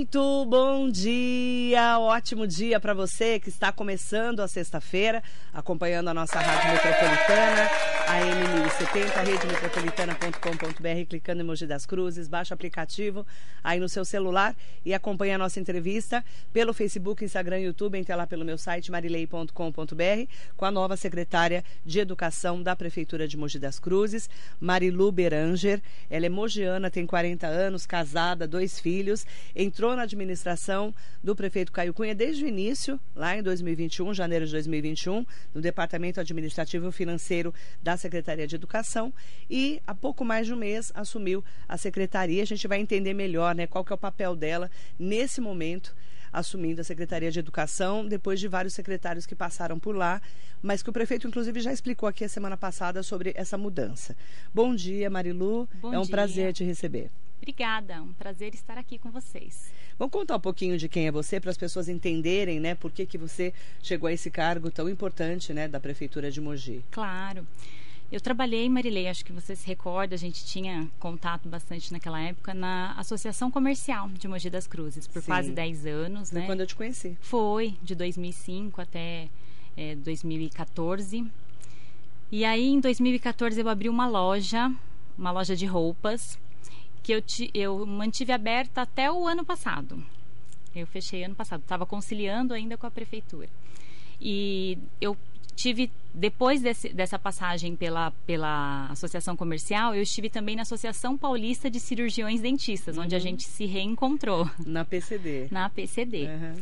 Muito bom dia, ótimo dia para você que está começando a sexta-feira, acompanhando a nossa Rádio Metropolitana, a M1070, redemetropolitana.com.br, clicando em Mogi das Cruzes, baixa o aplicativo aí no seu celular e acompanha a nossa entrevista pelo Facebook, Instagram YouTube, entre lá pelo meu site marilei.com.br, com a nova secretária de Educação da Prefeitura de Mogi das Cruzes, Marilu Beranger. Ela é mogiana, tem 40 anos, casada, dois filhos entrou na administração do prefeito Caio Cunha desde o início, lá em 2021, janeiro de 2021, no Departamento Administrativo Financeiro da Secretaria de Educação e há pouco mais de um mês assumiu a secretaria. A gente vai entender melhor né, qual que é o papel dela nesse momento assumindo a Secretaria de Educação, depois de vários secretários que passaram por lá, mas que o prefeito, inclusive, já explicou aqui a semana passada sobre essa mudança. Bom dia, Marilu. Bom é um dia. prazer te receber. Obrigada, um prazer estar aqui com vocês. Vamos contar um pouquinho de quem é você para as pessoas entenderem, né, por que, que você chegou a esse cargo tão importante, né, da prefeitura de Mogi. Claro. Eu trabalhei, Marilei, acho que você se recorda, a gente tinha contato bastante naquela época na Associação Comercial de Mogi das Cruzes, por Sim. quase 10 anos, Foi né? quando eu te conheci. Foi, de 2005 até é, 2014. E aí, em 2014, eu abri uma loja, uma loja de roupas, que eu, ti- eu mantive aberta até o ano passado. Eu fechei ano passado, estava conciliando ainda com a prefeitura. E eu tive, depois desse- dessa passagem pela, pela associação comercial, eu estive também na Associação Paulista de Cirurgiões Dentistas, onde a gente se reencontrou, Na PCD. na PCD. Aham.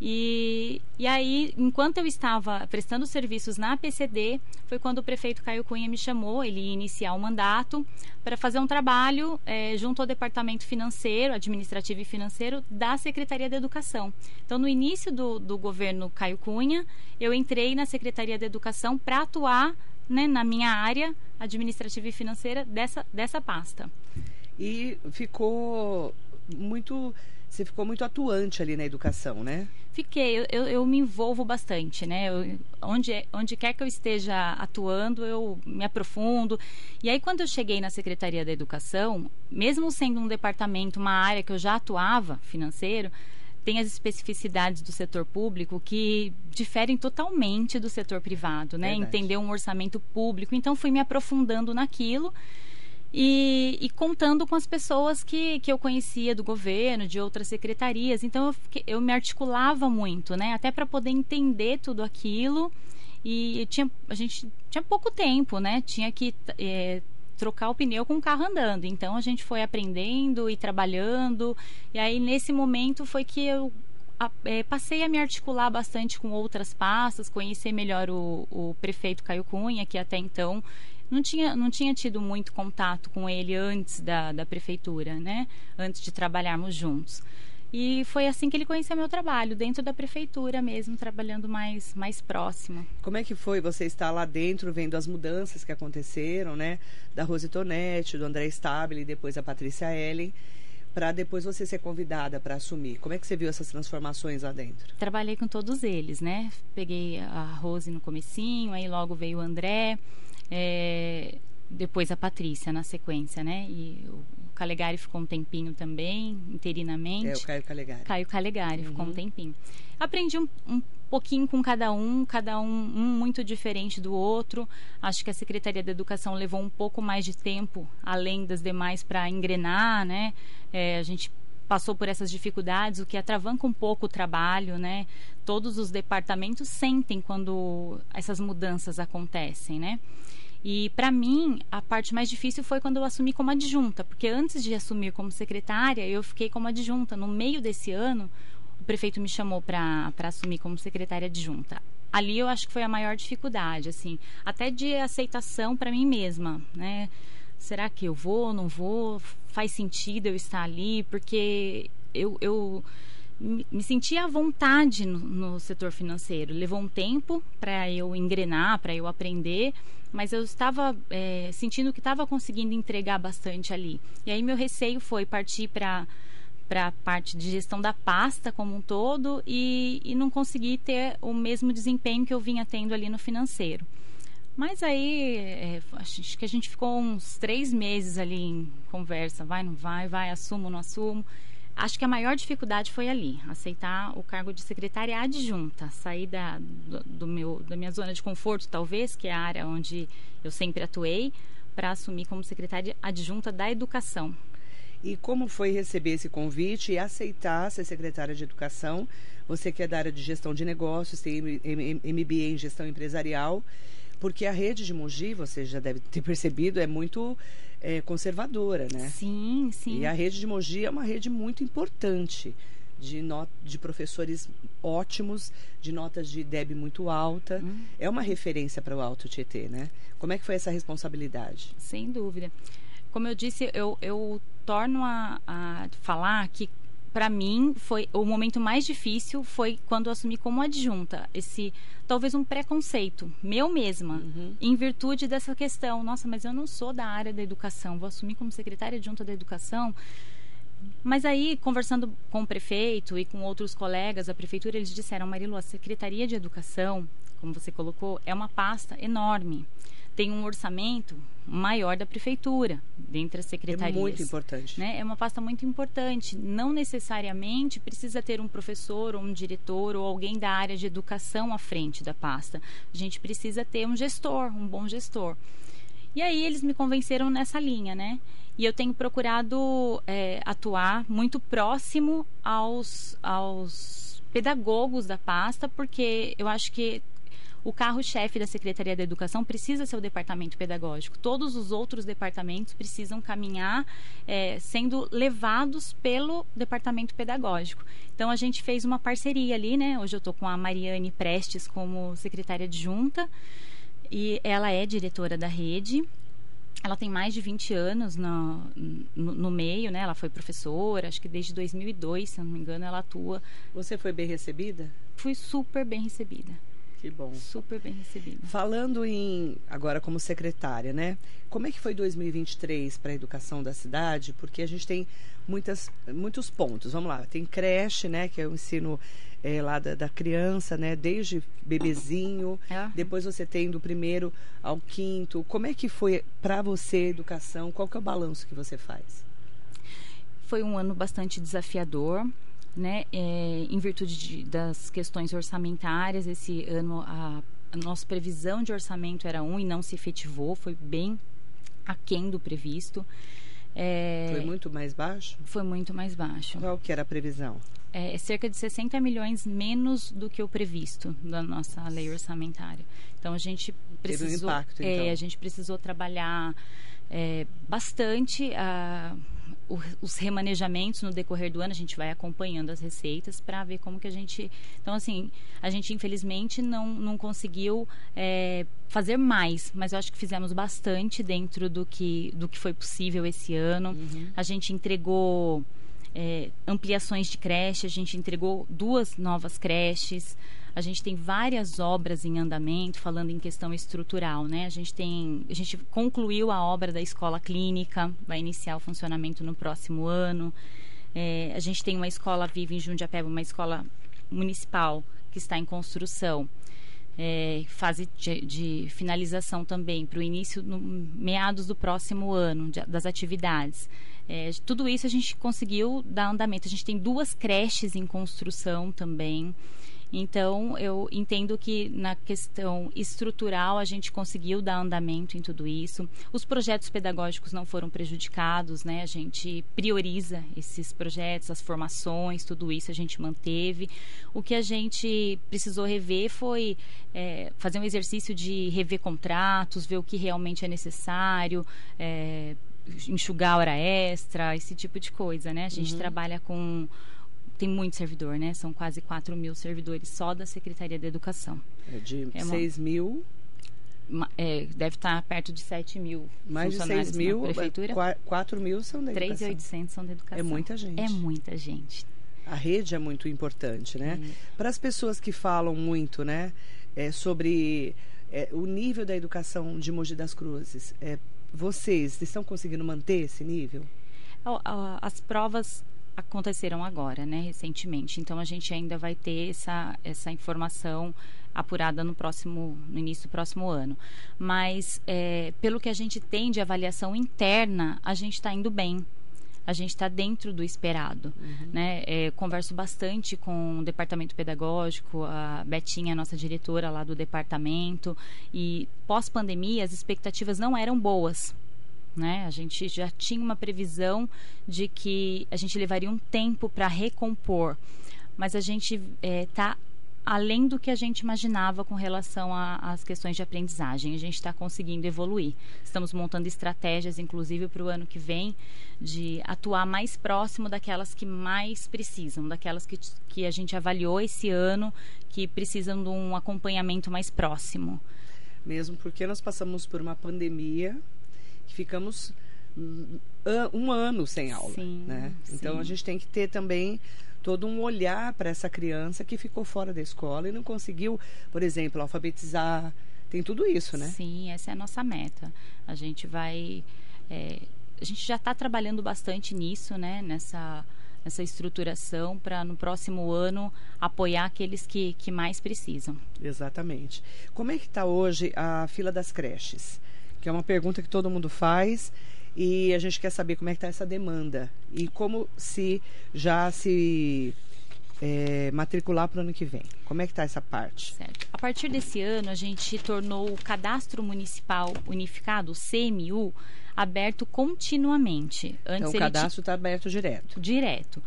E, e aí, enquanto eu estava prestando serviços na PCD, foi quando o prefeito Caio Cunha me chamou, ele ia iniciar o mandato, para fazer um trabalho eh, junto ao departamento financeiro, administrativo e financeiro da Secretaria da Educação. Então, no início do, do governo Caio Cunha, eu entrei na Secretaria da Educação para atuar né, na minha área administrativa e financeira dessa, dessa pasta. E ficou muito. Você ficou muito atuante ali na educação, né? Fiquei, eu, eu, eu me envolvo bastante, né? Eu- onde, onde quer que eu esteja atuando, eu me aprofundo. E aí, quando eu cheguei na Secretaria da Educação, mesmo sendo um departamento, uma área que eu já atuava, financeiro, tem as especificidades do setor público que diferem totalmente do setor privado, né? Verdade. Entender um orçamento público. Então, fui me aprofundando naquilo. E, e contando com as pessoas que, que eu conhecia do governo, de outras secretarias. Então eu, fiquei- eu me articulava muito, né? Até para poder entender tudo aquilo. E tinha, a gente tinha pouco tempo, né? Tinha que eh, trocar o pneu com o carro andando. Então a gente foi aprendendo e trabalhando. E aí nesse momento foi que eu a- eh, passei a me articular bastante com outras pastas, conhecer melhor o, o prefeito Caio Cunha, que até então não tinha, não tinha tido muito contato com ele antes da, da prefeitura, né? Antes de trabalharmos juntos. E foi assim que ele conheceu meu trabalho, dentro da prefeitura mesmo, trabalhando mais, mais próximo. Como é que foi você estar lá dentro, vendo as mudanças que aconteceram, né? Da Rose Tonetti, do André Stabile e depois a Patrícia Ellen, para depois você ser convidada para assumir. Como é que você viu essas transformações lá dentro? Trabalhei com todos eles, né? Peguei a Rose no comecinho, aí logo veio o André, é, depois a Patrícia na sequência, né? E o Calegari ficou um tempinho também, interinamente. É, o Caio Calegari. Caio Calegari, ficou Uhum. um tempinho. Aprendi um, um pouquinho com cada um, cada um, um muito diferente do outro. Acho que a Secretaria da Educação levou um pouco mais de tempo, além das demais, para engrenar, né? É, a gente passou por essas dificuldades, o que atravanca um pouco o trabalho, né? Todos os departamentos sentem quando essas mudanças acontecem, né? E para mim, a parte mais difícil foi quando eu assumi como adjunta, porque antes de assumir como secretária, eu fiquei como adjunta. No meio desse ano, o prefeito me chamou para assumir como secretária adjunta. Ali eu acho que foi a maior dificuldade, assim, até de aceitação para mim mesma, né? Será que eu vou, não vou? Faz sentido eu estar ali? Porque eu, eu me me senti à vontade no, no setor financeiro. Levou um tempo para eu engrenar, para eu aprender, mas eu estava é, sentindo que estava conseguindo entregar bastante ali. E aí meu receio foi partir para para a parte de gestão da pasta como um todo e, e não conseguir ter o mesmo desempenho que eu vinha tendo ali no financeiro. Mas aí, é, acho que a gente ficou uns três meses ali em conversa, vai, não vai, vai, assumo, não assumo. Acho que a maior dificuldade foi ali, aceitar o cargo de secretária adjunta, sair da, do, do meu, da minha zona de conforto, talvez, que é a área onde eu sempre atuei, para assumir como secretária adjunta da educação. E como foi receber esse convite e aceitar ser secretária de educação? Você que é da área de gestão de negócios, tem MBA em gestão empresarial, porque a rede de Mogi, você já deve ter percebido, é muito é, conservadora, né? Sim, sim. E a rede de Mogi é uma rede muito importante de, not de professores ótimos, de notas de DEB muito alta. Hum. É uma referência para o Alto Tietê, né? Como é que foi essa responsabilidade? Sem dúvida. Como eu disse, eu, eu torno a, a falar que para mim foi o momento mais difícil foi quando eu assumi como adjunta esse talvez um preconceito meu mesma uhum. em virtude dessa questão nossa mas eu não sou da área da educação vou assumir como secretária adjunta da educação mas aí conversando com o prefeito e com outros colegas da prefeitura eles disseram Marilu a secretaria de educação como você colocou é uma pasta enorme tem um orçamento maior da prefeitura, dentre as secretarias. É muito importante. Né? É uma pasta muito importante. Não necessariamente precisa ter um professor ou um diretor ou alguém da área de educação à frente da pasta. A gente precisa ter um gestor, um bom gestor. E aí eles me convenceram nessa linha, né? E eu tenho procurado é, atuar muito próximo aos, aos pedagogos da pasta, porque eu acho que o carro-chefe da Secretaria da Educação precisa ser o departamento pedagógico. Todos os outros departamentos precisam caminhar é, sendo levados pelo departamento pedagógico. Então a gente fez uma parceria ali, né? Hoje eu estou com a Mariane Prestes como secretária adjunta e ela é diretora da rede ela tem mais de 20 anos no, no, no, meio, né? Ela foi professora, acho que desde 2002, se não me engano, ela atua. Você foi bem recebida? Fui super bem recebida. Que bom. Super bem recebido. Falando em agora como secretária, né? Como é que foi 2023 para a educação da cidade? Porque a gente tem muitas, muitos pontos. Vamos lá, tem creche, né? Que é o ensino é, lá da, da, criança, né? Desde bebezinho. É. Depois você tem do primeiro ao quinto. Como é que foi para você a educação? Qual que é o balanço que você faz? Foi um ano bastante desafiador né, é, em virtude de, das questões orçamentárias, esse ano a, a, nossa previsão de orçamento era um e não se efetivou, foi bem aquém do previsto. É, foi muito mais baixo? Foi muito mais baixo. Qual que era a previsão? É, é cerca de 60 milhões menos do que o previsto da nossa lei orçamentária. Então a gente precisou, Teve um impacto, é, então. a gente precisou trabalhar é, bastante a o, os remanejamentos no decorrer do ano, a gente vai acompanhando as receitas para ver como que a gente. Então, assim, a gente infelizmente não, não conseguiu é, fazer mais, mas eu acho que fizemos bastante dentro do que, do que foi possível esse ano. Uhum. A gente entregou. É, ampliações de creche, a gente entregou duas novas creches, a gente tem várias obras em andamento, falando em questão estrutural, né? A gente tem, a gente concluiu a obra da escola clínica, vai iniciar o funcionamento no próximo ano. É, a gente tem uma escola viva em Jundiapeba, uma escola municipal que está em construção. É, fase de, de, finalização também para o início no meados do próximo ano de, das atividades. É, tudo isso a gente conseguiu dar andamento. A gente tem duas creches em construção também. Então, eu entendo que na questão estrutural a gente conseguiu dar andamento em tudo isso. Os projetos pedagógicos não foram prejudicados, né? A gente prioriza esses projetos, as formações, tudo isso a gente manteve. O que a gente precisou rever foi é, fazer um exercício de rever contratos, ver o que realmente é necessário. É, enxugar hora extra, esse tipo de coisa, né? A gente uhum. trabalha com tem muito servidor, né? São quase 4 mil servidores só da Secretaria da Educação. É de é 6 mil. É, deve estar perto de 7 mil Mais de 6 mil, na prefeitura. 4 mil são da 3 educação. 3.800 são da educação. É muita gente. É muita gente. A rede é muito importante, né? É. Para as pessoas que falam muito, né? É, sobre é, o nível da educação de Mogi das Cruzes, é, vocês estão conseguindo manter esse nível? As provas aconteceram agora, né, recentemente. Então a gente ainda vai ter essa, essa informação apurada no próximo, no início do próximo ano. Mas é, pelo que a gente tem de avaliação interna, a gente está indo bem. A gente está dentro do esperado. Uhum. Né? É, converso bastante com o departamento pedagógico, a Betinha, nossa diretora lá do departamento, e pós-pandemia as expectativas não eram boas. Né? A gente já tinha uma previsão de que a gente levaria um tempo para recompor, mas a gente está é, além do que a gente imaginava com relação às questões de aprendizagem. A gente está conseguindo evoluir. Estamos montando estratégias, inclusive, para o ano que vem, de atuar mais próximo daquelas que mais precisam, daquelas que, que a gente avaliou esse ano, que precisam de um acompanhamento mais próximo. Mesmo porque nós passamos por uma pandemia que ficamos um ano sem aula, sim, né? Então sim. a gente tem que ter também todo um olhar para essa criança que ficou fora da escola e não conseguiu, por exemplo, alfabetizar. Tem tudo isso, né? Sim, essa é a nossa meta. A gente vai. É, a gente já está trabalhando bastante nisso, né? Nessa, nessa estruturação para no próximo ano apoiar aqueles que, que mais precisam. Exatamente. Como é que está hoje a fila das creches? Que é uma pergunta que todo mundo faz e a gente quer saber como é que está essa demanda e como se já se é, matricular para o ano que vem. Como é que está essa parte? Certo. A partir desse ano, a gente tornou o Cadastro Municipal Unificado, o CMU, aberto continuamente. Antes então, o cadastro está aberto direto. Direto.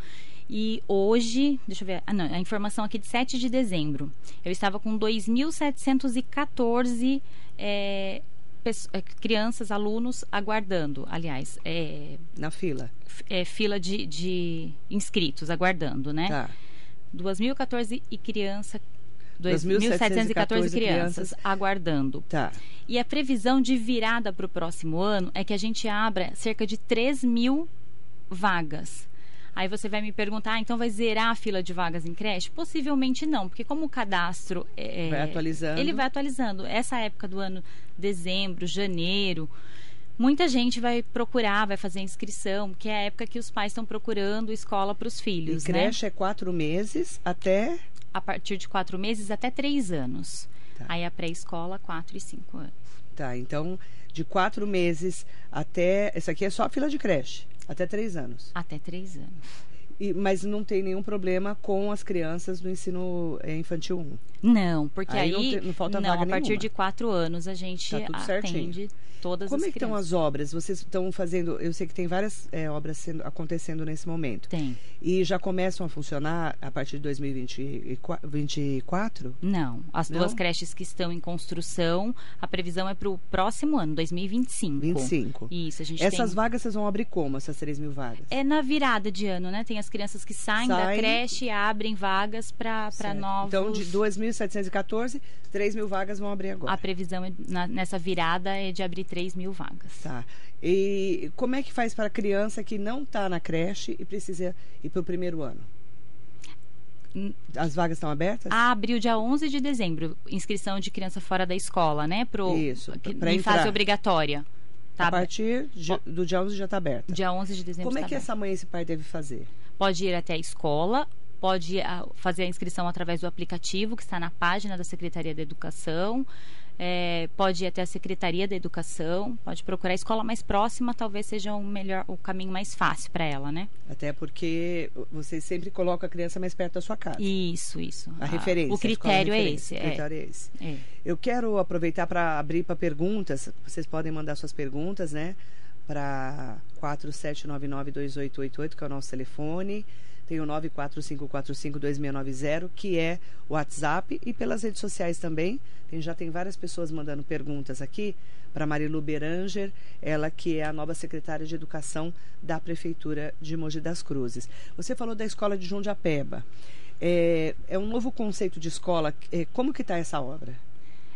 E hoje, deixa eu ver, ah, não, a informação aqui de 7 de dezembro, eu estava com 2.714 é, é, crianças, alunos aguardando, aliás, é, na fila, é, fila de, de inscritos aguardando, né? Tá. 2.014 e criança 2.714 crianças, crianças aguardando. Tá. E a previsão de virada para o próximo ano é que a gente abra cerca de 3 mil vagas. Aí você vai me perguntar, ah, então vai zerar a fila de vagas em creche? Possivelmente não, porque como o cadastro é, vai atualizando. ele vai atualizando. Essa época do ano, dezembro, janeiro, muita gente vai procurar, vai fazer inscrição, que é a época que os pais estão procurando escola para os filhos. E creche né? é quatro meses até. A partir de quatro meses até três anos. Tá. Aí a pré-escola, quatro e cinco anos. Tá, então de quatro meses até. Isso aqui é só a fila de creche. Até três anos. Até três anos. E, mas não tem nenhum problema com as crianças do ensino eh, infantil 1? Não, porque aí, aí não, te, não falta não, vaga a partir nenhuma. de quatro anos a gente tá atende certinho. todas Como as é que estão as obras? Vocês estão fazendo, eu sei que tem várias é, obras sendo, acontecendo nesse momento. Tem. E já começam a funcionar a partir de 2024? Não, as não? duas creches que estão em construção, a previsão é para o próximo ano, 2025. 25. Isso, a gente Essas tem... vagas vocês vão abrir como, essas 3 mil vagas? É na virada de ano, né? Tem as crianças que saem, da creche e abrem vagas para novos... Então, de 2.714, 3 mil vagas vão abrir agora. A previsão é, na, nessa virada é de abrir 3 mil vagas. Tá. E como é que faz para a criança que não está na creche e precisa ir para o primeiro ano? As vagas estão abertas? Abriu dia 11 de dezembro, inscrição de criança fora da escola, né? Pro, Isso, para em fase obrigatória. Tá a partir de, do dia 11 já está aberta. Dia 11 de dezembro Como é tá que essa mãe e esse pai devem fazer? Pode ir até a escola, pode ah, fazer a inscrição através do aplicativo que está na página da Secretaria da Educação. É, pode ir até a Secretaria da Educação, pode procurar a escola mais próxima, talvez seja o melhor, o caminho mais fácil para ela, né? Até porque você sempre coloca a criança mais perto da sua casa. Isso, isso. A, a referência. O critério é esse. O critério é, é esse. É. Eu quero aproveitar para abrir para perguntas. Vocês podem mandar suas perguntas, né? Para 47992888, que é o nosso telefone tem o 945452690, que é o WhatsApp, e pelas redes sociais também. Tem, já tem várias pessoas mandando perguntas aqui para Marilu Beranger, ela que é a nova secretária de Educação da Prefeitura de Mogi das Cruzes. Você falou da escola de Jundiapeba. É, é um novo conceito de escola. É, como que está essa obra?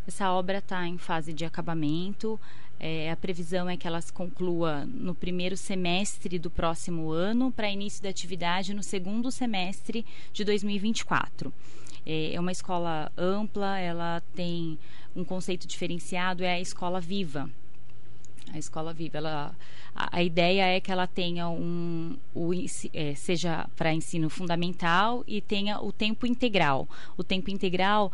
Essa obra está em fase de acabamento. É, a previsão é que ela conclua no primeiro semestre do próximo ano, para início da atividade no segundo semestre de 2024. É, é uma escola ampla, ela tem um conceito diferenciado, é a escola viva. A escola vive, ela, a, a ideia é que ela tenha um, o, é, seja para ensino fundamental e tenha o tempo integral. O tempo integral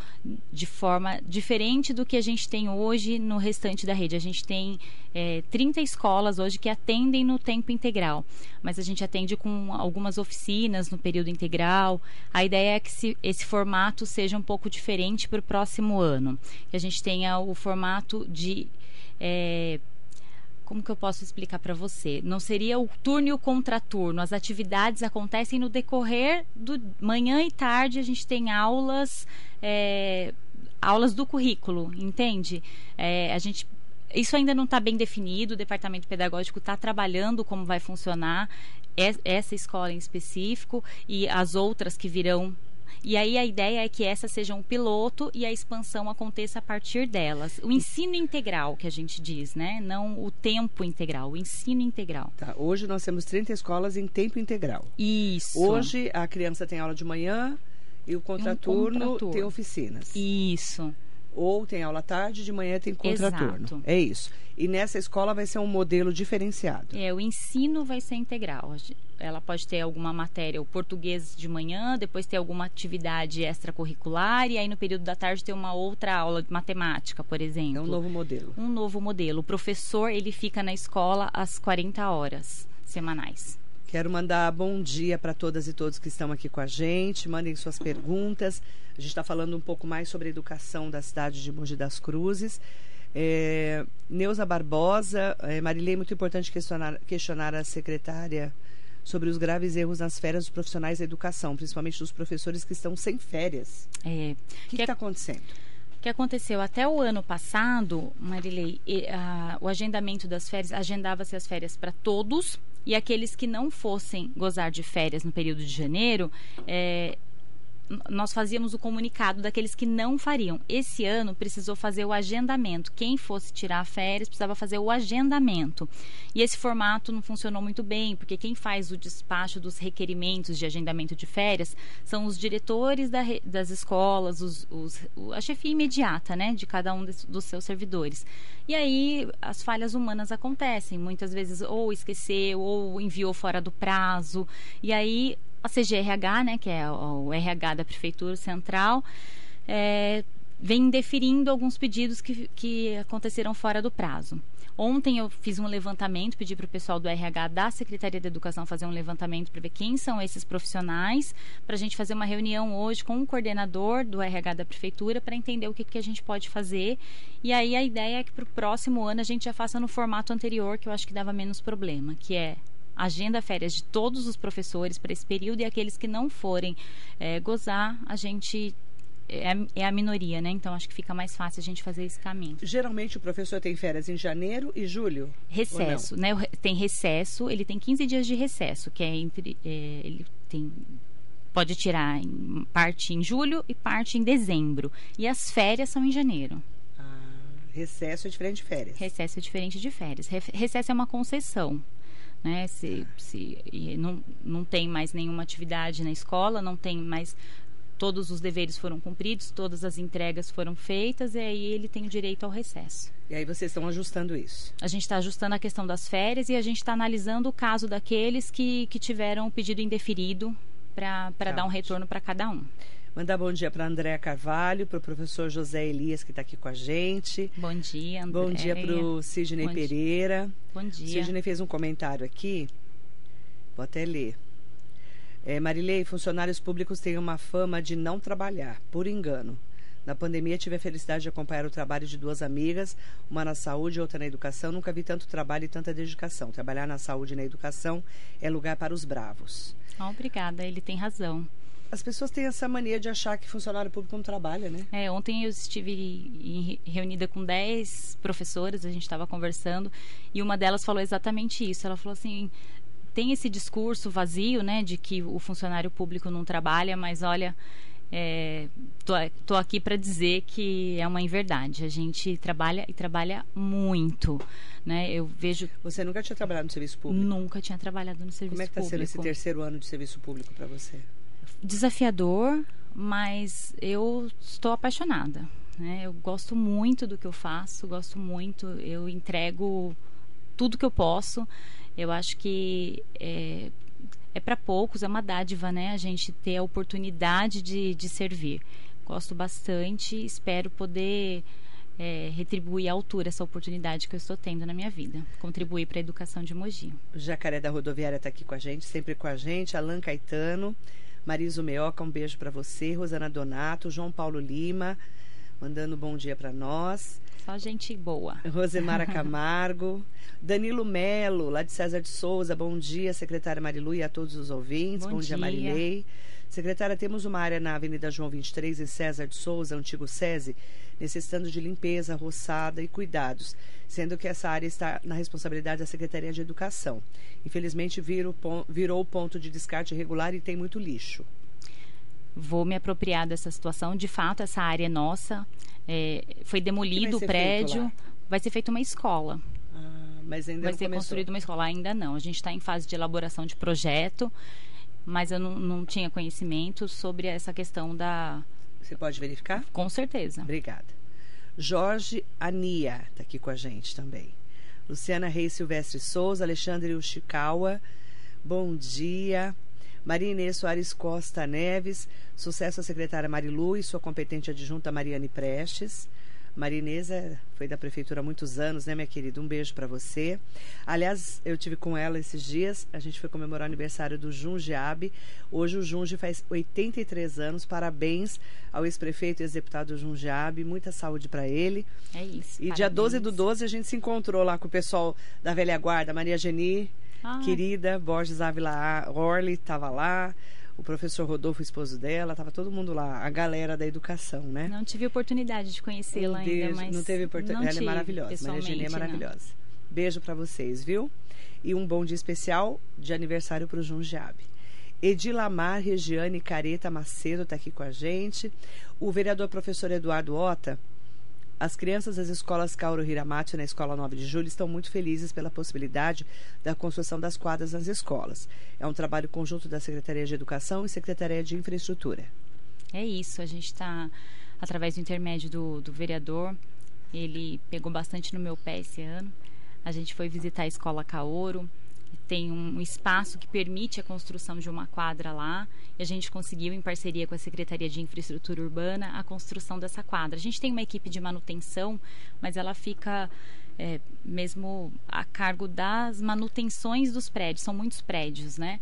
de forma diferente do que a gente tem hoje no restante da rede. A gente tem é, 30 escolas hoje que atendem no tempo integral, mas a gente atende com algumas oficinas no período integral. A ideia é que se, esse formato seja um pouco diferente para o próximo ano, que a gente tenha o formato de é, como que eu posso explicar para você? Não seria o turno e o contraturno. As atividades acontecem no decorrer do manhã e tarde. A gente tem aulas, é, aulas do currículo, entende? É, a gente isso ainda não está bem definido. O departamento pedagógico está trabalhando como vai funcionar essa escola em específico e as outras que virão e aí a ideia é que essa seja um piloto e a expansão aconteça a partir delas. O ensino integral, que a gente diz, né? Não o tempo integral, o ensino integral. Tá. Hoje nós temos 30 escolas em tempo integral. Isso. Hoje a criança tem aula de manhã e o contraturno, um contraturno. tem oficinas. Isso ou tem aula tarde, de manhã tem contraturno. Exato. É isso. E nessa escola vai ser um modelo diferenciado. É, o ensino vai ser integral. Ela pode ter alguma matéria, o português de manhã, depois ter alguma atividade extracurricular e aí no período da tarde ter uma outra aula de matemática, por exemplo. É um novo modelo. Um novo modelo. O professor, ele fica na escola às 40 horas semanais. Quero mandar bom dia para todas e todos que estão aqui com a gente. Mandem suas perguntas. A gente está falando um pouco mais sobre a educação da cidade de Mogi das Cruzes. É, Neuza Barbosa, é, Marilei, muito importante questionar, questionar a secretária sobre os graves erros nas férias dos profissionais da educação, principalmente dos professores que estão sem férias. É, o que está acontecendo? O que aconteceu até o ano passado, Marilei, a, o agendamento das férias, agendava-se as férias para todos e aqueles que não fossem gozar de férias no período de janeiro, é, nós fazíamos o comunicado daqueles que não fariam. Esse ano precisou fazer o agendamento. Quem fosse tirar férias precisava fazer o agendamento. E esse formato não funcionou muito bem, porque quem faz o despacho dos requerimentos de agendamento de férias são os diretores da, das escolas, os, os, a chefia imediata né, de cada um dos seus servidores. E aí as falhas humanas acontecem. Muitas vezes ou esqueceu, ou enviou fora do prazo. E aí a CGRH, né, que é o RH da Prefeitura Central, é, vem deferindo alguns pedidos que, que aconteceram fora do prazo. Ontem eu fiz um levantamento, pedi para o pessoal do RH da Secretaria da Educação fazer um levantamento para ver quem são esses profissionais, para a gente fazer uma reunião hoje com o coordenador do RH da Prefeitura para entender o que, que a gente pode fazer. E aí a ideia é que para o próximo ano a gente já faça no formato anterior, que eu acho que dava menos problema, que é agenda férias de todos os professores para esse período e aqueles que não forem é, gozar, a gente é, é, a minoria, né? Então acho que fica mais fácil a gente fazer esse caminho. Geralmente o professor tem férias em janeiro e julho? Recesso, né? Tem recesso, ele tem 15 dias de recesso, que é entre. É, ele tem. Pode tirar em, parte em julho e parte em dezembro. E as férias são em janeiro. Ah, recesso é diferente de férias. Recesso é diferente de férias. Recesso é uma concessão né? Se, se não, não tem mais nenhuma atividade na escola, não tem mais todos os deveres foram cumpridos, todas as entregas foram feitas e aí ele tem o direito ao recesso. E aí vocês estão ajustando isso? A gente está ajustando a questão das férias e a gente está analisando o caso daqueles que, que tiveram o pedido indeferido para dar um retorno para cada um. Mandar bom dia para Andréa Carvalho, para o professor José Elias, que está aqui com a gente. Bom dia, André. Bom dia para o Sidney bom Pereira. Dia. Bom dia. Sidney fez um comentário aqui, vou até ler. É, Marilei, funcionários públicos têm uma fama de não trabalhar, por engano. Na pandemia tive a felicidade de acompanhar o trabalho de duas amigas, uma na saúde e outra na educação. Nunca vi tanto trabalho e tanta dedicação. Trabalhar na saúde e na educação é lugar para os bravos. obrigada, ele tem razão as pessoas têm essa mania de achar que funcionário público não trabalha, né? É, ontem eu estive reunida com 10 professoras, a gente estava conversando, e uma delas falou exatamente isso. Ela falou assim: tem esse discurso vazio, né, de que o funcionário público não trabalha, mas olha, é, tô, tô aqui para dizer que é uma inverdade. A gente trabalha e trabalha muito, né? Eu vejo. Você nunca tinha trabalhado no serviço público? Nunca tinha trabalhado no serviço público. Como é que está sendo esse terceiro ano de serviço público para você? Desafiador, mas eu estou apaixonada. Né? Eu gosto muito do que eu faço, gosto muito, eu entrego tudo que eu posso. Eu acho que é, é para poucos, é uma dádiva, né? A gente ter a oportunidade de, de servir. Gosto bastante, espero poder é, retribuir à altura essa oportunidade que eu estou tendo na minha vida, contribuir para a educação de Mogi. O Jacaré da Rodoviária está aqui com a gente, sempre com a gente, Alan Caetano, Marisa Meoca, um beijo para você, Rosana Donato, João Paulo Lima, mandando bom dia para nós. Só gente boa. Rosemara Camargo, Danilo Melo, lá de César de Souza, bom dia, secretária Marilu e a todos os ouvintes, bom, bom dia, dia Marilei. Secretária, temos uma área na Avenida João 23, em César de Souza, antigo SESI, necessitando de limpeza, roçada e cuidados, sendo que essa área está na responsabilidade da Secretaria de Educação. Infelizmente, virou, virou ponto de descarte irregular e tem muito lixo. Vou me apropriar dessa situação. De fato, essa área é nossa. É, foi demolido o prédio. Vai ser feita uma escola. Ah, mas ainda vai ser começou. construída uma escola. Ainda não. A gente está em fase de elaboração de projeto, mas eu não, não tinha conhecimento sobre essa questão da você pode verificar? Com certeza. Obrigada. Jorge Ania está aqui com a gente também. Luciana Reis Silvestre Souza, Alexandre Ushikawa, bom dia. Maria Inês Soares Costa Neves, sucesso à secretária Marilu e sua competente adjunta Mariane Prestes. Marinesa foi da prefeitura há muitos anos, né, minha querida? Um beijo para você. Aliás, eu tive com ela esses dias, a gente foi comemorar o aniversário do Jundiabe. Hoje o Junge faz 83 anos. Parabéns ao ex-prefeito e ex-deputado Jundiabe. Muita saúde para ele. É isso. E parabéns. dia 12 do 12 a gente se encontrou lá com o pessoal da velha guarda, Maria Geni, ah. querida, Borges Ávila Orly estava lá o professor Rodolfo, esposo dela, estava todo mundo lá, a galera da educação, né? Não tive oportunidade de conhecê-la ainda, mas não teve oportunidade. Ela é maravilhosa, Maria Eugênia é maravilhosa. Não. Beijo para vocês, viu? E um bom dia especial de aniversário para o Jundiabe. Edilamar Regiane Careta Macedo está aqui com a gente. O vereador professor Eduardo Ota as crianças das escolas Kauro Hiramatsu na Escola 9 de Julho estão muito felizes pela possibilidade da construção das quadras nas escolas. É um trabalho conjunto da Secretaria de Educação e Secretaria de Infraestrutura. É isso, a gente está, através do intermédio do, do vereador, ele pegou bastante no meu pé esse ano. A gente foi visitar a escola Kaoro, tem um espaço que permite a construção de uma quadra lá e a gente conseguiu, em parceria com a Secretaria de Infraestrutura Urbana, a construção dessa quadra. A gente tem uma equipe de manutenção, mas ela fica é, mesmo a cargo das manutenções dos prédios, são muitos prédios, né?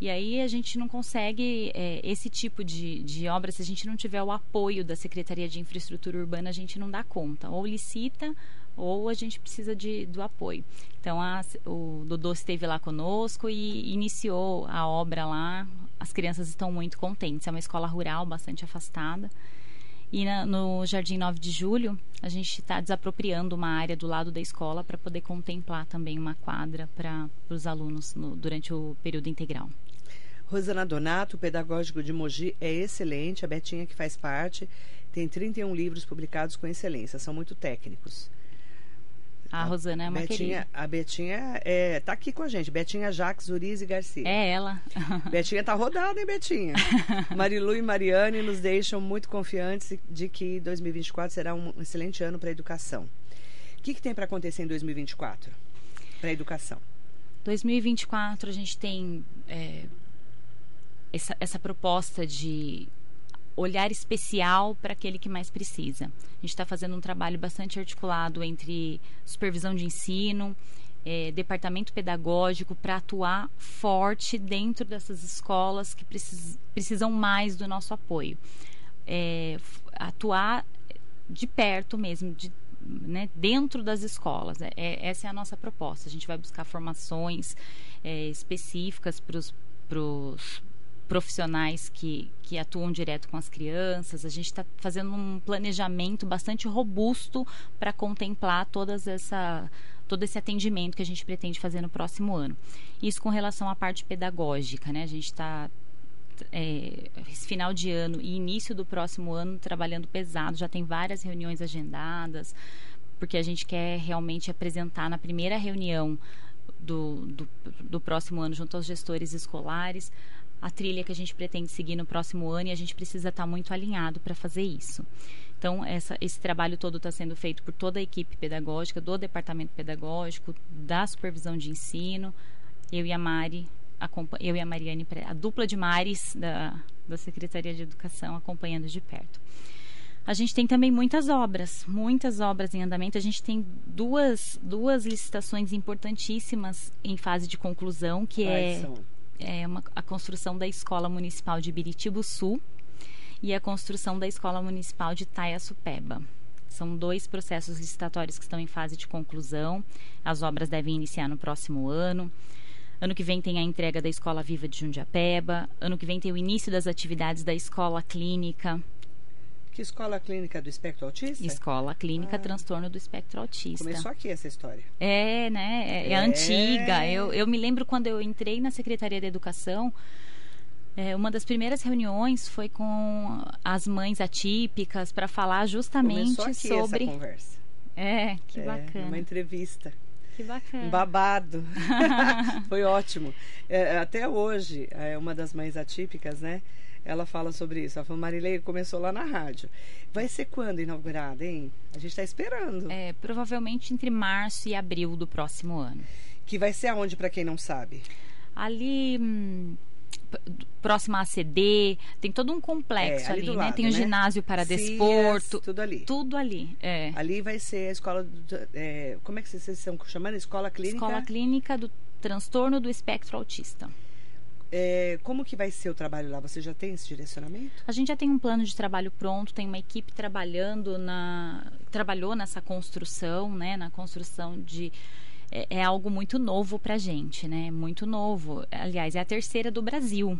E aí a gente não consegue é, esse tipo de, de obra, se a gente não tiver o apoio da Secretaria de Infraestrutura Urbana, a gente não dá conta. Ou licita ou a gente precisa de, do apoio. Então, a, o Dodô esteve lá conosco e iniciou a obra lá. As crianças estão muito contentes. É uma escola rural, bastante afastada. E na, no Jardim 9 de Julho, a gente está desapropriando uma área do lado da escola para poder contemplar também uma quadra para os alunos no, durante o período integral. Rosana Donato, o pedagógico de Mogi é excelente. A Betinha, que faz parte, tem 31 livros publicados com excelência, são muito técnicos. A, Rosana é uma Betinha, querida. A Betinha é, tá aqui com a gente. Betinha Jacques Uriz e Garcia. É ela. Betinha tá rodada, hein, Betinha? Marilu e Mariane nos deixam muito confiantes de que 2024 será um excelente ano para a educação. O que, que tem para acontecer em 2024 para a educação? 2024 a gente tem é, essa, essa proposta de olhar especial para aquele que mais precisa. A gente está fazendo um trabalho bastante articulado entre supervisão de ensino, é, departamento pedagógico para atuar forte dentro dessas escolas que precis, precisam mais do nosso apoio. É, atuar de perto mesmo, de, né, dentro das escolas. É, é, essa é a nossa proposta. A gente vai buscar formações é, específicas para os profissionais que, que atuam direto com as crianças. A gente está fazendo um planejamento bastante robusto para contemplar todas essa, todo esse atendimento que a gente pretende fazer no próximo ano. Isso com relação à parte pedagógica, né? A gente está é, final de ano e início do próximo ano trabalhando pesado, já tem várias reuniões agendadas, porque a gente quer realmente apresentar na primeira reunião do, do, do próximo ano junto aos gestores escolares a trilha que a gente pretende seguir no próximo ano e a gente precisa estar muito alinhado para fazer isso. Então, essa, esse trabalho todo está sendo feito por toda a equipe pedagógica, do departamento pedagógico, da supervisão de ensino, eu e a Mari, eu e a Mariane, a dupla de Mares da, da Secretaria de Educação acompanhando de perto. A gente tem também muitas obras, muitas obras em andamento. A gente tem duas, duas licitações importantíssimas em fase de conclusão, que é, é uma, a construção da Escola Municipal de Biritibo Sul e a construção da Escola Municipal de Taiaçupeba. São dois processos licitatórios que estão em fase de conclusão. As obras devem iniciar no próximo ano. Ano que vem tem a entrega da Escola Viva de Jundiapeba. Ano que vem tem o início das atividades da Escola Clínica que escola clínica do espectro autista? Escola clínica ah. transtorno do espectro autista. Começou aqui essa história. É, né? É, é, é. antiga. Eu, eu me lembro quando eu entrei na Secretaria da Educação. É, uma das primeiras reuniões foi com as mães atípicas para falar justamente Começou aqui sobre. Essa conversa. É, que é, bacana. Uma entrevista. Que bacana. Um babado. foi ótimo. É, até hoje, é uma das mães atípicas, né? Ela fala sobre isso. Ela falou, Marilei, começou lá na rádio. Vai ser quando inaugurada, hein? A gente está esperando. É, provavelmente entre março e abril do próximo ano. Que vai ser aonde, para quem não sabe? Ali... Hum, próximo à ACD, tem todo um complexo é, ali, ali né? Lado, tem o um né? ginásio para Cias, desporto. Tudo ali. Tudo ali, é. Ali vai ser a escola, do, é, como é que vocês estão chamando? Escola clínica? Escola clínica do transtorno do espectro autista. É, como que vai ser o trabalho lá? Você já tem esse direcionamento? A gente já tem um plano de trabalho pronto, tem uma equipe trabalhando na trabalhou nessa construção, né, na construção de é, é algo muito novo para gente, né? Muito novo. Aliás, é a terceira do Brasil.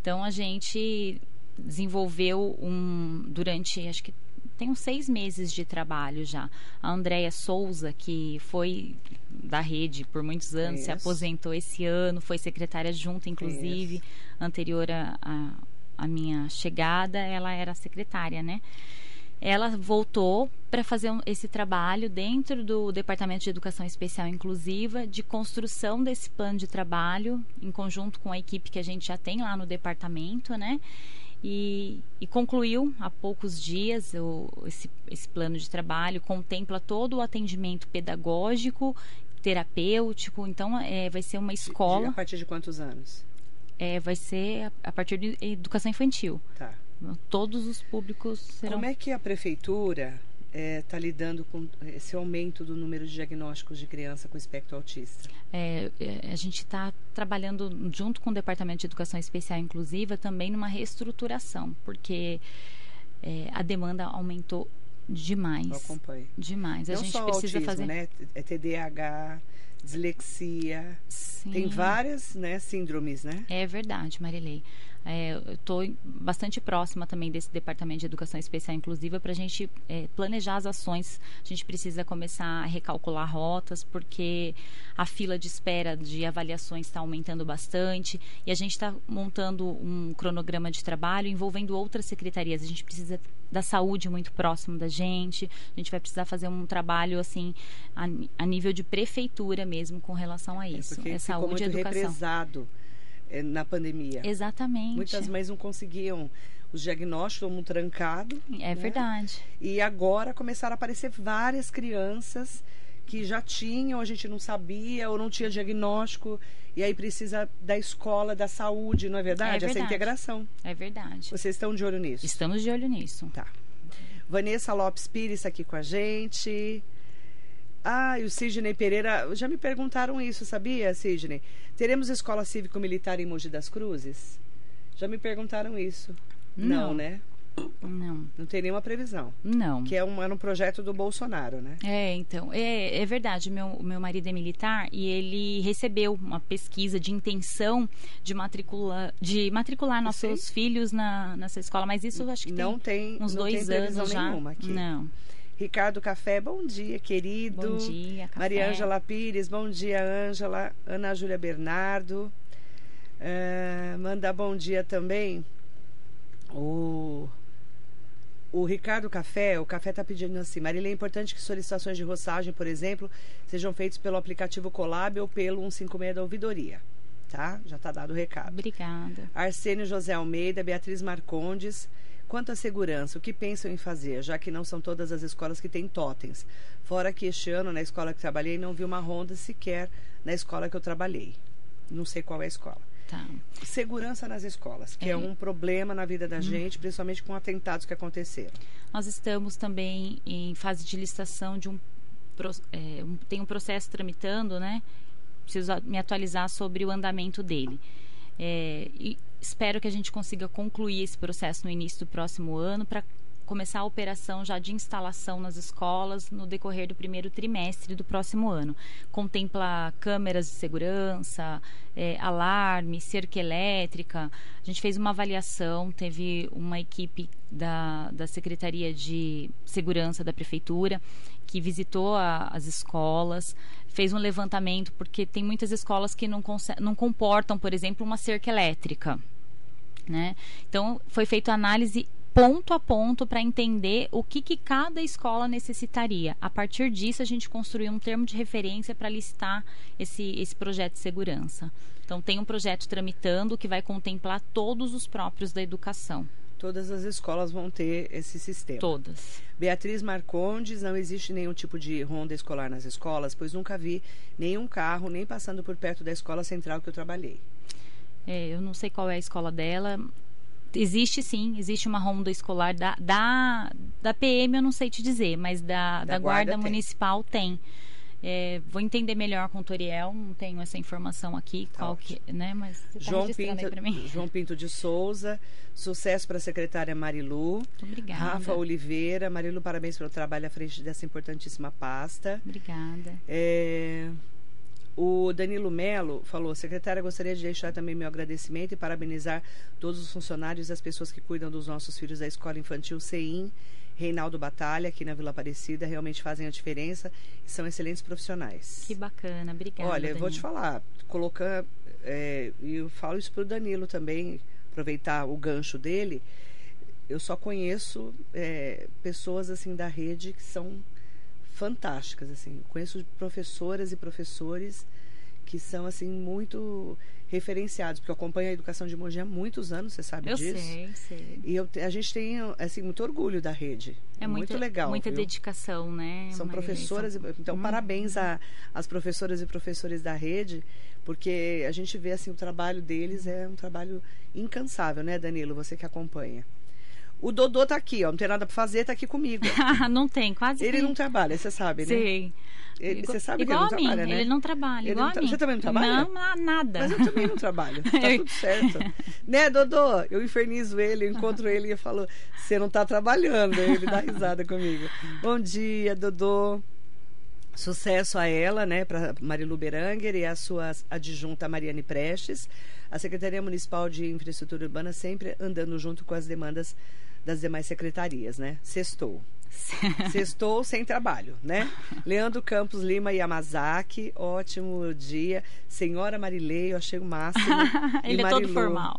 Então a gente desenvolveu um durante acho que tem uns seis meses de trabalho já. A Andréia Souza, que foi da rede por muitos anos, Isso. se aposentou esse ano, foi secretária junta, inclusive, Isso. anterior a, a, a minha chegada, ela era secretária, né? ela voltou para fazer esse trabalho dentro do Departamento de Educação Especial Inclusiva, de construção desse plano de trabalho, em conjunto com a equipe que a gente já tem lá no departamento, né? E, e concluiu há poucos dias o, esse, esse plano de trabalho, contempla todo o atendimento pedagógico, terapêutico, então é, vai ser uma escola. a partir de quantos anos? É, vai ser a, a partir de educação infantil. Tá. Todos os públicos serão. Como é que a prefeitura está é, lidando com esse aumento do número de diagnósticos de criança com espectro autista? É, é a gente está trabalhando junto com o Departamento de Educação Especial Inclusiva também numa reestruturação, porque é, a demanda aumentou demais. Eu acompanho. Demais. Não a gente só precisa autismo, fazer. Né? É TDAH, dislexia. Sim. Tem várias né, síndromes, né? É verdade, Marilei. É, estou bastante próxima também desse departamento de educação especial inclusiva para a gente é, planejar as ações. A gente precisa começar a recalcular rotas, porque a fila de espera de avaliações está aumentando bastante e a gente está montando um cronograma de trabalho envolvendo outras secretarias. A gente precisa da saúde muito próximo da gente. A gente vai precisar fazer um trabalho assim a, a nível de prefeitura mesmo com relação a é, isso. É, é saúde e educação. Represado na pandemia. Exatamente. Muitas mães não conseguiam os diagnósticos, todo trancado. É né? verdade. E agora começaram a aparecer várias crianças que já tinham, a gente não sabia ou não tinha diagnóstico. E aí precisa da escola, da saúde, não é verdade? É verdade. Essa integração. É verdade. Vocês estão de olho nisso? Estamos de olho nisso. Tá. Vanessa Lopes Pires aqui com a gente. Ah, e o Sidney Pereira, já me perguntaram isso, sabia, Sidney? Teremos escola cívico-militar em Mogi das Cruzes? Já me perguntaram isso. Não, Não né? Não. Não tem nenhuma previsão. Não. Que é um, era um projeto do Bolsonaro, né? É, então. É, é verdade. Meu, meu marido é militar e ele recebeu uma pesquisa de intenção de matricular, de matricular nossos filhos na, nessa escola. Mas isso acho que não tem, tem uns não dois tem anos já. Nenhuma aqui. Não. Ricardo Café, bom dia, querido. Bom dia, Café. Maria Ângela Pires, bom dia, Ângela. Ana Júlia Bernardo. Uh, manda bom dia também. O, o Ricardo Café, o Café está pedindo assim, Marília, é importante que solicitações de roçagem, por exemplo, sejam feitas pelo aplicativo Colab ou pelo 156 da ouvidoria. Tá? Já está dado o recado. Obrigada. Arsênio José Almeida, Beatriz Marcondes. Quanto à segurança, o que pensam em fazer, já que não são todas as escolas que têm totens? Fora que este ano, na escola que trabalhei, não vi uma ronda sequer na escola que eu trabalhei. Não sei qual é a escola. Tá. Segurança nas escolas, que é, é um problema na vida da hum. gente, principalmente com atentados que aconteceram. Nós estamos também em fase de licitação de um, é, um tem um processo tramitando, né? Preciso me atualizar sobre o andamento dele. É, e espero que a gente consiga concluir esse processo no início do próximo ano para começar a operação já de instalação nas escolas no decorrer do primeiro trimestre do próximo ano. Contempla câmeras de segurança, é, alarme, cerca elétrica. A gente fez uma avaliação, teve uma equipe da, da Secretaria de Segurança da Prefeitura que visitou a, as escolas, fez um levantamento, porque tem muitas escolas que não, não comportam, por exemplo, uma cerca elétrica. Né? Então, foi feita análise ponto a ponto para entender o que, que cada escola necessitaria. A partir disso, a gente construiu um termo de referência para listar esse, esse projeto de segurança. Então, tem um projeto tramitando que vai contemplar todos os próprios da educação. Todas as escolas vão ter esse sistema. Todas. Beatriz Marcondes, não existe nenhum tipo de ronda escolar nas escolas, pois nunca vi nenhum carro nem passando por perto da escola central que eu trabalhei. É, eu não sei qual é a escola dela, existe sim, existe uma ronda escolar da, da, da PM, eu não sei te dizer, mas da, da, da Guarda, Guarda Municipal tem. É, vou entender melhor com o Toriel, não tenho essa informação aqui, tá qual que, né? Mas você tá João Pinto. João Pinto de Souza, sucesso para a secretária Marilu. Obrigada. Rafa Oliveira, Marilu, parabéns pelo trabalho à frente dessa importantíssima pasta. Obrigada. É, o Danilo Melo falou: secretária, gostaria de deixar também meu agradecimento e parabenizar todos os funcionários e as pessoas que cuidam dos nossos filhos da Escola Infantil CEIM, Reinaldo Batalha, aqui na Vila Aparecida, realmente fazem a diferença e são excelentes profissionais. Que bacana, obrigada. Olha, eu vou te falar, colocar, é, e eu falo isso para o Danilo também, aproveitar o gancho dele. Eu só conheço é, pessoas assim da rede que são fantásticas, assim. Conheço professoras e professores que são, assim, muito referenciados, porque eu acompanho a educação de Mogi há muitos anos, você sabe eu disso. Eu sei, sei. E eu, a gente tem, assim, muito orgulho da rede. É muito, muito legal. Muita viu? dedicação, né? São professoras, então hum. parabéns às professoras e professores da rede, porque a gente vê, assim, o trabalho deles é um trabalho incansável, né, Danilo? Você que acompanha. O Dodô tá aqui, ó. Não tem nada pra fazer, tá aqui comigo. não tem, quase. Ele não trabalha, você sabe, né? Sim. você sabe igual que ele não mim, trabalha, né? Ele não trabalha, ele igual não a mim. Você também não trabalha? Não, nada. Mas eu também não trabalho. Tá tudo certo. né, Dodô? Eu infernizo ele, eu encontro ele e falo, você não tá trabalhando. Ele dá risada comigo. Bom dia, Dodô. Sucesso a ela, né, para Marilu Beranger e a sua adjunta Mariane Prestes. A Secretaria Municipal de Infraestrutura Urbana sempre andando junto com as demandas das demais secretarias, né? Sextou. Sextou sem trabalho, né? Leandro Campos Lima Yamazaki, ótimo dia. Senhora Marilei, eu achei o máximo. Ele é todo formal.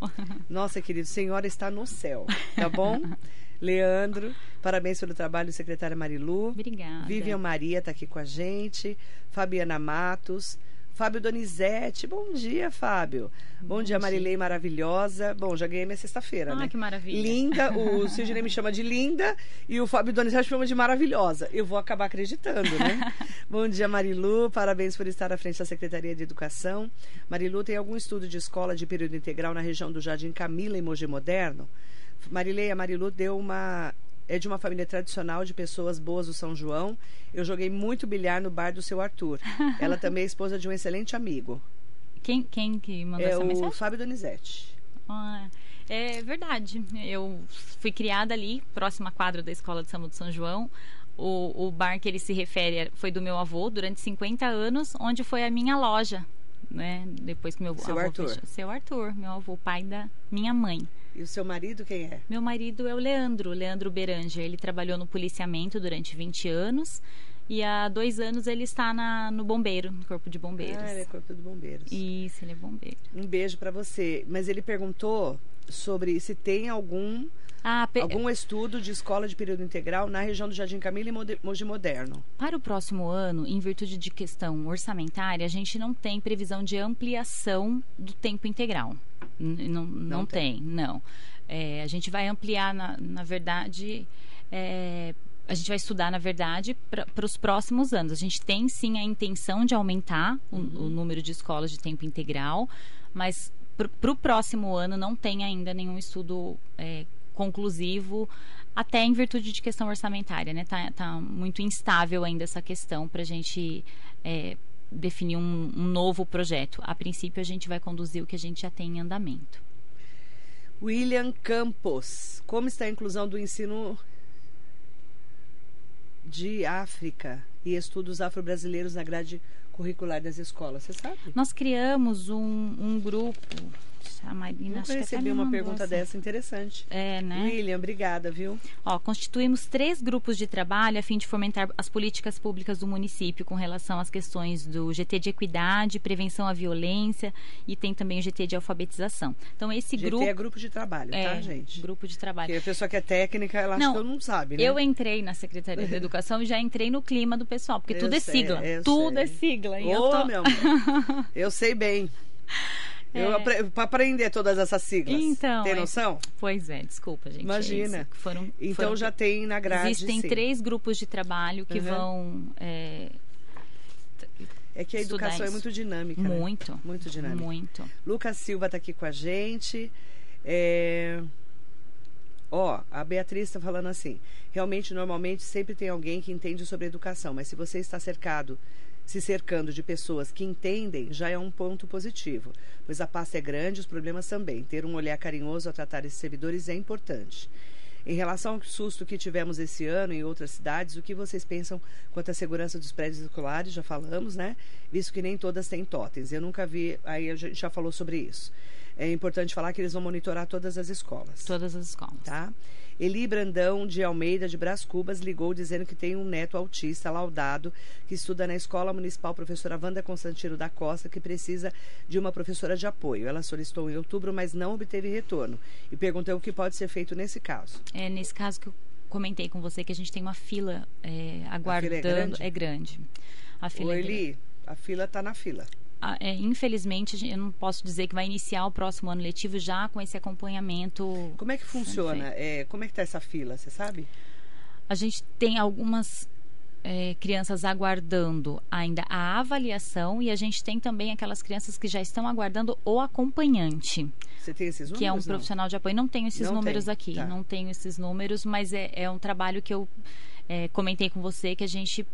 Nossa, querido, senhora está no céu, tá bom? Leandro, parabéns pelo trabalho, secretária Marilu. Obrigada. Vivian Maria está aqui com a gente. Fabiana Matos. Fábio Donizete, bom dia, Fábio. Bom, bom dia, Marilei maravilhosa. Bom, já ganhei minha sexta-feira, ah, né? que maravilha. Linda, o Sidney me chama de linda e o Fábio Donizete me chama de maravilhosa. Eu vou acabar acreditando, né? bom dia, Marilu. Parabéns por estar à frente da Secretaria de Educação. Marilu tem algum estudo de escola de período integral na região do Jardim Camila, em Mogi Moderno? Marilei, a Marilu deu uma é de uma família tradicional de pessoas boas do São João. Eu joguei muito bilhar no bar do seu Arthur. Ela também é esposa de um excelente amigo. Quem, quem que mandou é essa mensagem? É o Fábio Donizete. Ah, é verdade. Eu fui criada ali, próxima quadra da Escola de Samba do São João. O, o bar que ele se refere foi do meu avô durante 50 anos, onde foi a minha loja, né? Depois que meu seu avô Arthur. Fechou. Seu Arthur, meu avô, pai da minha mãe. E o seu marido quem é? Meu marido é o Leandro, Leandro Beranger. Ele trabalhou no policiamento durante 20 anos. E há dois anos ele está na, no bombeiro, no corpo de bombeiros. Ah, ele é corpo de bombeiros. Isso, ele é bombeiro. Um beijo para você. Mas ele perguntou sobre se tem algum Ah, pe- algum estudo de escola de período integral na região do Jardim Camila e Mogi Moderno. Para o próximo ano, em virtude de questão orçamentária, a gente não tem previsão de ampliação do tempo integral. N- não, não, tem. tem. não. É, a gente vai ampliar, na, na verdade, é, a gente vai estudar, na verdade, para os próximos anos. A gente tem sim a intenção de aumentar o, o número de escolas de tempo integral, mas para o próximo ano não tem ainda nenhum estudo é, conclusivo, até em virtude de questão orçamentária, né? Tá, tá muito instável ainda essa questão para a gente é, definir um, um novo projeto. A princípio, a gente vai conduzir o que a gente já tem em andamento. William Campos, como está a inclusão do ensino de África e estudos afro-brasileiros na grade curricular das escolas? Você sabe? Nós criamos um, um grupo. A Marina, Nunca que recebi uma pergunta essa. dessa interessante. É, né? William, obrigada, viu? Ó, constituímos três grupos de trabalho a fim de fomentar as políticas públicas do município com relação às questões do GT de equidade, prevenção à violência e tem também o GT de alfabetização. Então esse GT grupo é grupo de trabalho, tá, é, gente? grupo de trabalho. Porque a pessoa que é técnica, ela acha Não, que todo mundo sabe, né? Eu entrei na Secretaria da Educação e já entrei no clima do pessoal, porque Eu tudo é sei, sigla. eu Tudo sei. é sigla. E eu Ô, tô- meu amor, eu sei bem. É. Para aprender todas essas siglas. Então, Tem é- noção? Pois é, desculpa, gente. é Imagina. que foram, Então foram- já tem na grade. Existem sim. três grupos de trabalho que Uhum. vão. é, É que a educação é isso. muito dinâmica. né? muito. Muito dinâmica. Muito. Lucas Silva está aqui com a gente. É... Ó, a Beatriz está falando assim. Realmente, normalmente, sempre tem alguém que entende sobre educação, mas se você está cercado, se cercando de pessoas que entendem, já é um ponto positivo. Pois a pasta é grande, os problemas também. Ter um olhar carinhoso ao tratar esses servidores é importante. Em relação ao susto que tivemos esse ano em outras cidades, o que vocês pensam quanto à segurança dos prédios escolares? Já falamos, né? Visto que nem todas têm totens. Eu nunca vi, aí a gente já falou sobre isso. É importante falar que eles vão monitorar todas as escolas. Todas as escolas. Tá? Eli Brandão de Almeida de Brás Cubas ligou dizendo que tem um neto autista laudado que estuda na Escola Municipal Professora Wanda Constantino da Costa que precisa de uma professora de apoio. Ela solicitou em outubro, mas não obteve retorno e perguntou o que pode ser feito nesse caso. É nesse caso que eu comentei com você que a gente tem uma fila é, aguardando. grande? É grande. A fila Ô, é grande. Eli, a fila está na fila. Ah, é, infelizmente, eu não posso dizer que vai iniciar o próximo ano letivo já com esse acompanhamento. Como é que funciona? É, como é que está essa fila, você sabe? A gente tem algumas é, crianças aguardando ainda a avaliação e a gente tem também aquelas crianças que já estão aguardando o acompanhante, Você tem esses números? que é um não? profissional de apoio. Não tenho esses Não números tem, aqui, tá. não tenho esses números, mas é, é um trabalho que eu é, comentei com você que a gente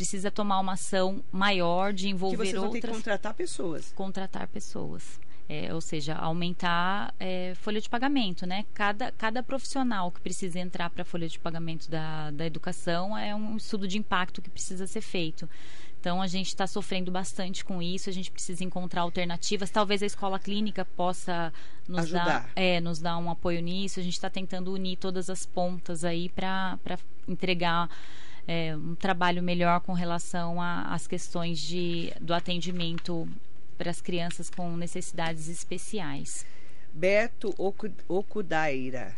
precisa tomar uma ação maior de Que envolver vocês vão ter que outras contratar pessoas. contratar pessoas. É, ou seja, aumentar é, folha de pagamento, né? Cada, cada profissional que precisa entrar para a folha de pagamento da, da educação é um estudo de impacto que precisa ser feito. Então, a gente está sofrendo bastante com isso, a gente precisa encontrar alternativas. Talvez a escola clínica possa nos, Ajudar. dar, é, nos dar um apoio nisso. A gente está tentando unir todas as pontas aí para entregar é, um trabalho melhor com relação às questões de, do atendimento para as crianças com necessidades especiais. Beto Oku- Okudaira.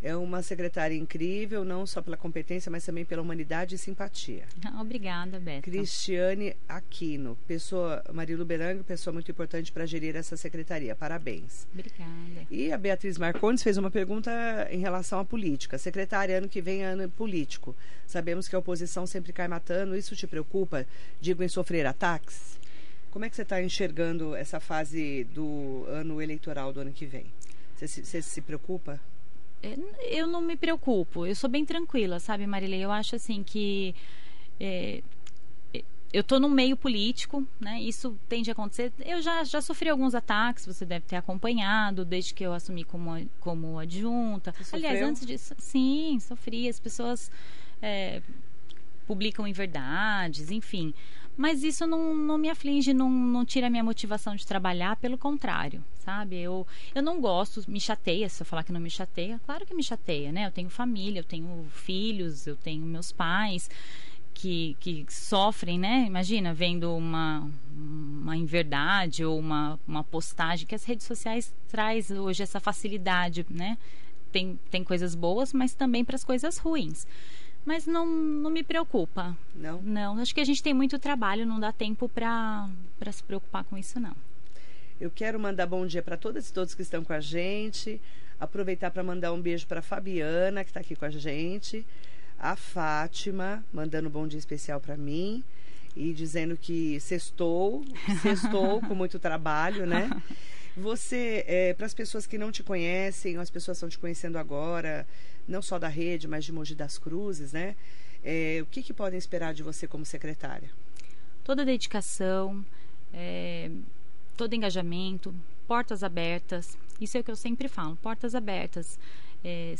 É uma secretária incrível, não só pela competência, mas também pela humanidade e simpatia. Ah, Obrigada, Beto. Cristiane Aquino, pessoa, Marilu Berango, pessoa muito importante para gerir essa secretaria. Parabéns. Obrigada. E a Beatriz Marcondes fez uma pergunta em relação à política. Secretária, ano que vem é ano político. Sabemos que a oposição sempre cai matando. Isso te preocupa? Digo, em sofrer ataques? Como é que você está enxergando essa fase do ano eleitoral do ano que vem? Você se, você se preocupa? É, Eu não me preocupo, eu sou bem tranquila, sabe, Marilei? Eu acho assim que. é, eu estou no meio político, né? Isso tende a acontecer. Eu já, já sofri alguns ataques, você deve ter acompanhado, desde que eu assumi como, como adjunta. Aliás, antes disso, sim, sofri. As pessoas é, publicam inverdades, enfim. Mas isso não, não me aflige, não, não tira a minha motivação de trabalhar, pelo contrário, sabe? Eu, eu não gosto, me chateia, se eu falar que não me chateia, claro que me chateia, né? Eu tenho família, eu tenho filhos, eu tenho meus pais, que, que sofrem, né? Imagina, vendo uma, uma inverdade ou uma, uma postagem que as redes sociais traz hoje essa facilidade, né? Tem, tem coisas boas, mas também para as coisas ruins. Mas não, não me preocupa. Não? Não, acho que a gente tem muito trabalho, não dá tempo para se preocupar com isso, não. Eu quero mandar bom dia para todas e todos que estão com a gente. Aproveitar para mandar um beijo para Fabiana, que está aqui com a gente. A Fátima, mandando um bom dia especial para mim. E dizendo que sextou, sextou com muito trabalho, né? Você, é, para as pessoas que não te conhecem, ou as pessoas estão te conhecendo agora, não só da rede, mas de Mogi das Cruzes, né? É, o que, que podem esperar de você como secretária? Toda dedicação, é, todo engajamento, portas abertas. Isso é o que eu sempre falo, portas abertas. É,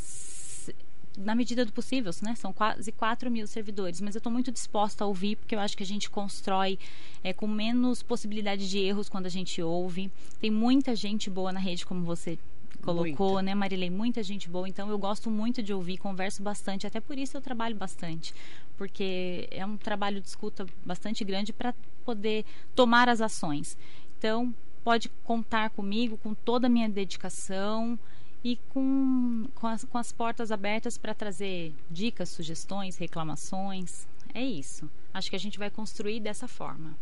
na medida do possível, né? São quase 4 mil servidores, mas eu estou muito disposta a ouvir, porque eu acho que a gente constrói é, com menos possibilidade de erros quando a gente ouve. Tem muita gente boa na rede, como você colocou, Muito. né, Marilei? Muita gente boa. Então, eu gosto muito de ouvir, converso bastante. Até por isso eu trabalho bastante, porque é um trabalho de escuta bastante grande para poder tomar as ações. Então, pode contar comigo, com toda a minha dedicação e com, com, as, com as portas abertas para trazer dicas, sugestões, reclamações. É isso. Acho que a gente vai construir dessa forma.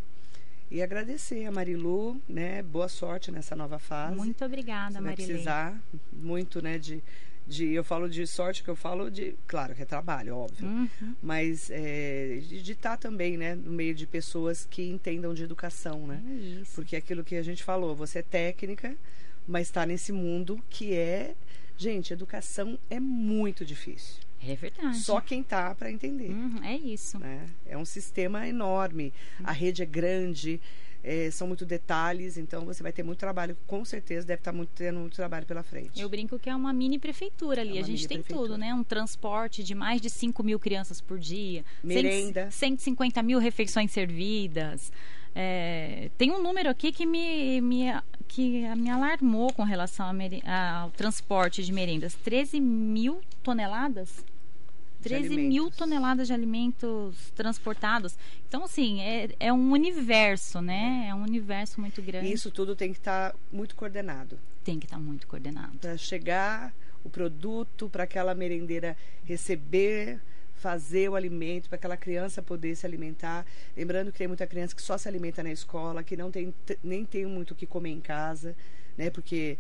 E agradecer a Marilu, né? Boa sorte nessa nova fase. Muito obrigada, Marilei. Vai precisar muito, né, de, de eu falo de sorte que eu falo de claro que é trabalho óbvio uhum. mas é, de estar tá também né no meio de pessoas que entendam de educação né é porque é aquilo que a gente falou você é técnica mas está nesse mundo que é. Gente, educação é muito difícil. É verdade. Só quem tá para entender. Uhum, é isso. Né? É um sistema enorme. A rede é grande, é, são muitos detalhes, então você vai ter muito trabalho, com certeza deve estar tá muito, tendo muito trabalho pela frente. Eu brinco que é uma mini prefeitura ali. É a gente tem tudo, né? Um transporte de mais de 5 mil crianças por dia. Merenda. 150 mil refeições servidas. É, tem um número aqui que me, me, que me alarmou com relação ao transporte de merendas. 13 mil toneladas? 13 mil toneladas de alimentos transportados. Então, assim, é, é um universo, né? É um universo muito grande. E isso tudo tem que estar tá muito coordenado. Tem que estar tá muito coordenado. Para chegar o produto, para aquela merendeira receber fazer o alimento para aquela criança poder se alimentar. Lembrando que tem muita criança que só se alimenta na escola, que não tem nem tem muito o que comer em casa, né? Porque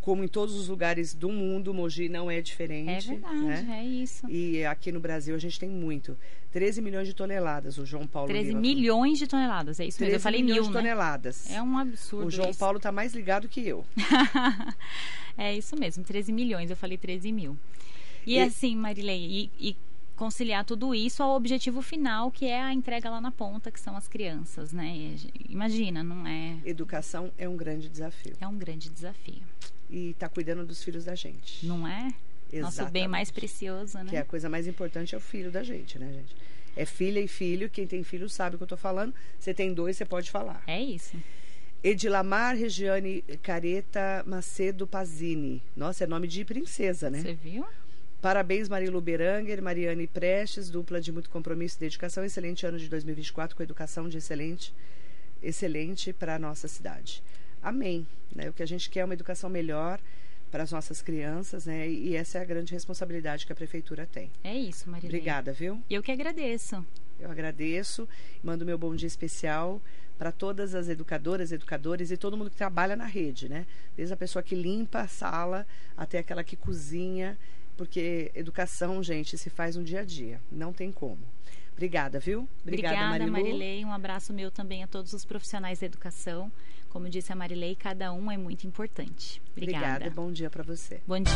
como em todos os lugares do mundo, Mogi não é diferente. É verdade, né? é isso. E aqui no Brasil a gente tem muito. 13 milhões de toneladas, o João Paulo 13 Lima milhões de toneladas, é isso mesmo. Eu falei milhões mil, de né? toneladas. É um absurdo. O João isso. Paulo está mais ligado que eu. é isso mesmo, 13 milhões, eu falei 13 mil. E, e assim, Marilei, e, e conciliar tudo isso ao objetivo final, que é a entrega lá na ponta, que são as crianças, né? Imagina, não é. Educação é um grande desafio. É um grande desafio. E tá cuidando dos filhos da gente. Não é? Exatamente. Nosso bem mais precioso, né? Que é a coisa mais importante é o filho da gente, né, gente? É filha e filho. Quem tem filho sabe o que eu tô falando. Você tem dois, você pode falar. É isso. Edilamar Regiane Careta Macedo Pazini. Nossa, é nome de princesa, né? Você viu? Parabéns, Marilu Beranger, Mariane Prestes, dupla de muito compromisso e dedicação. Excelente ano de 2024 com educação de excelente, excelente para a nossa cidade. Amém. Né? O que a gente quer é uma educação melhor para as nossas crianças, né? E essa é a grande responsabilidade que a prefeitura tem. É isso, Marilene. Obrigada, viu? Eu que agradeço. Eu agradeço. Mando meu bom dia especial para todas as educadoras, educadores e todo mundo que trabalha na rede, né? Desde a pessoa que limpa a sala até aquela que cozinha porque educação, gente, se faz no dia a dia. Não tem como. Obrigada, viu? Obrigada, Obrigada Marilei. Um abraço meu também a todos os profissionais da educação. Como disse a Marilei, cada um é muito importante. Obrigada. Obrigada. Bom dia para você. Bom dia.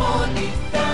bonita.